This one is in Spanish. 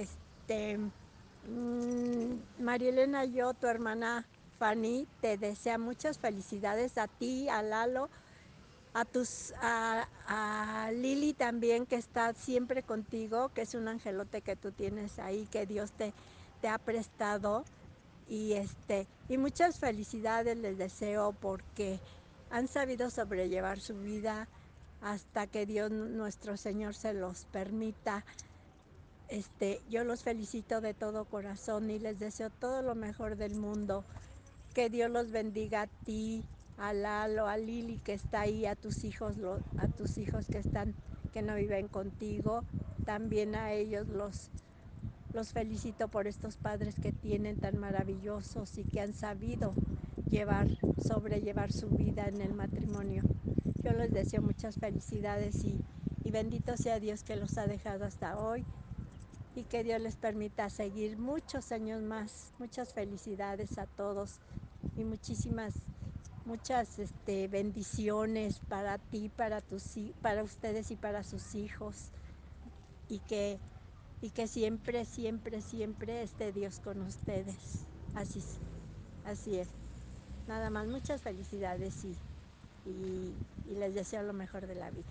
este, mm, Marielena, yo, tu hermana Fanny, te desea muchas felicidades a ti, a Lalo, a tus a, a, Lili también que está siempre contigo, que es un angelote que tú tienes ahí, que Dios te, te ha prestado y este y muchas felicidades les deseo porque han sabido sobrellevar su vida hasta que Dios nuestro Señor se los permita. Este, yo los felicito de todo corazón y les deseo todo lo mejor del mundo. Que Dios los bendiga a ti, a Lalo, a Lili que está ahí, a tus hijos, a tus hijos que están, que no viven contigo, también a ellos los, felicito por estos padres que tienen tan maravillosos y que han sabido llevar, sobrellevar su vida en el matrimonio. Yo les deseo muchas felicidades y bendito sea Dios que los ha dejado hasta hoy y que Dios les permita seguir muchos años más. Muchas felicidades a todos y muchísimas muchas este, bendiciones para ti, para, tus, para ustedes y para sus hijos. Y que, y que siempre, siempre, siempre esté Dios con ustedes. Así, así es. Nada más, muchas felicidades y, y, y les deseo lo mejor de la vida.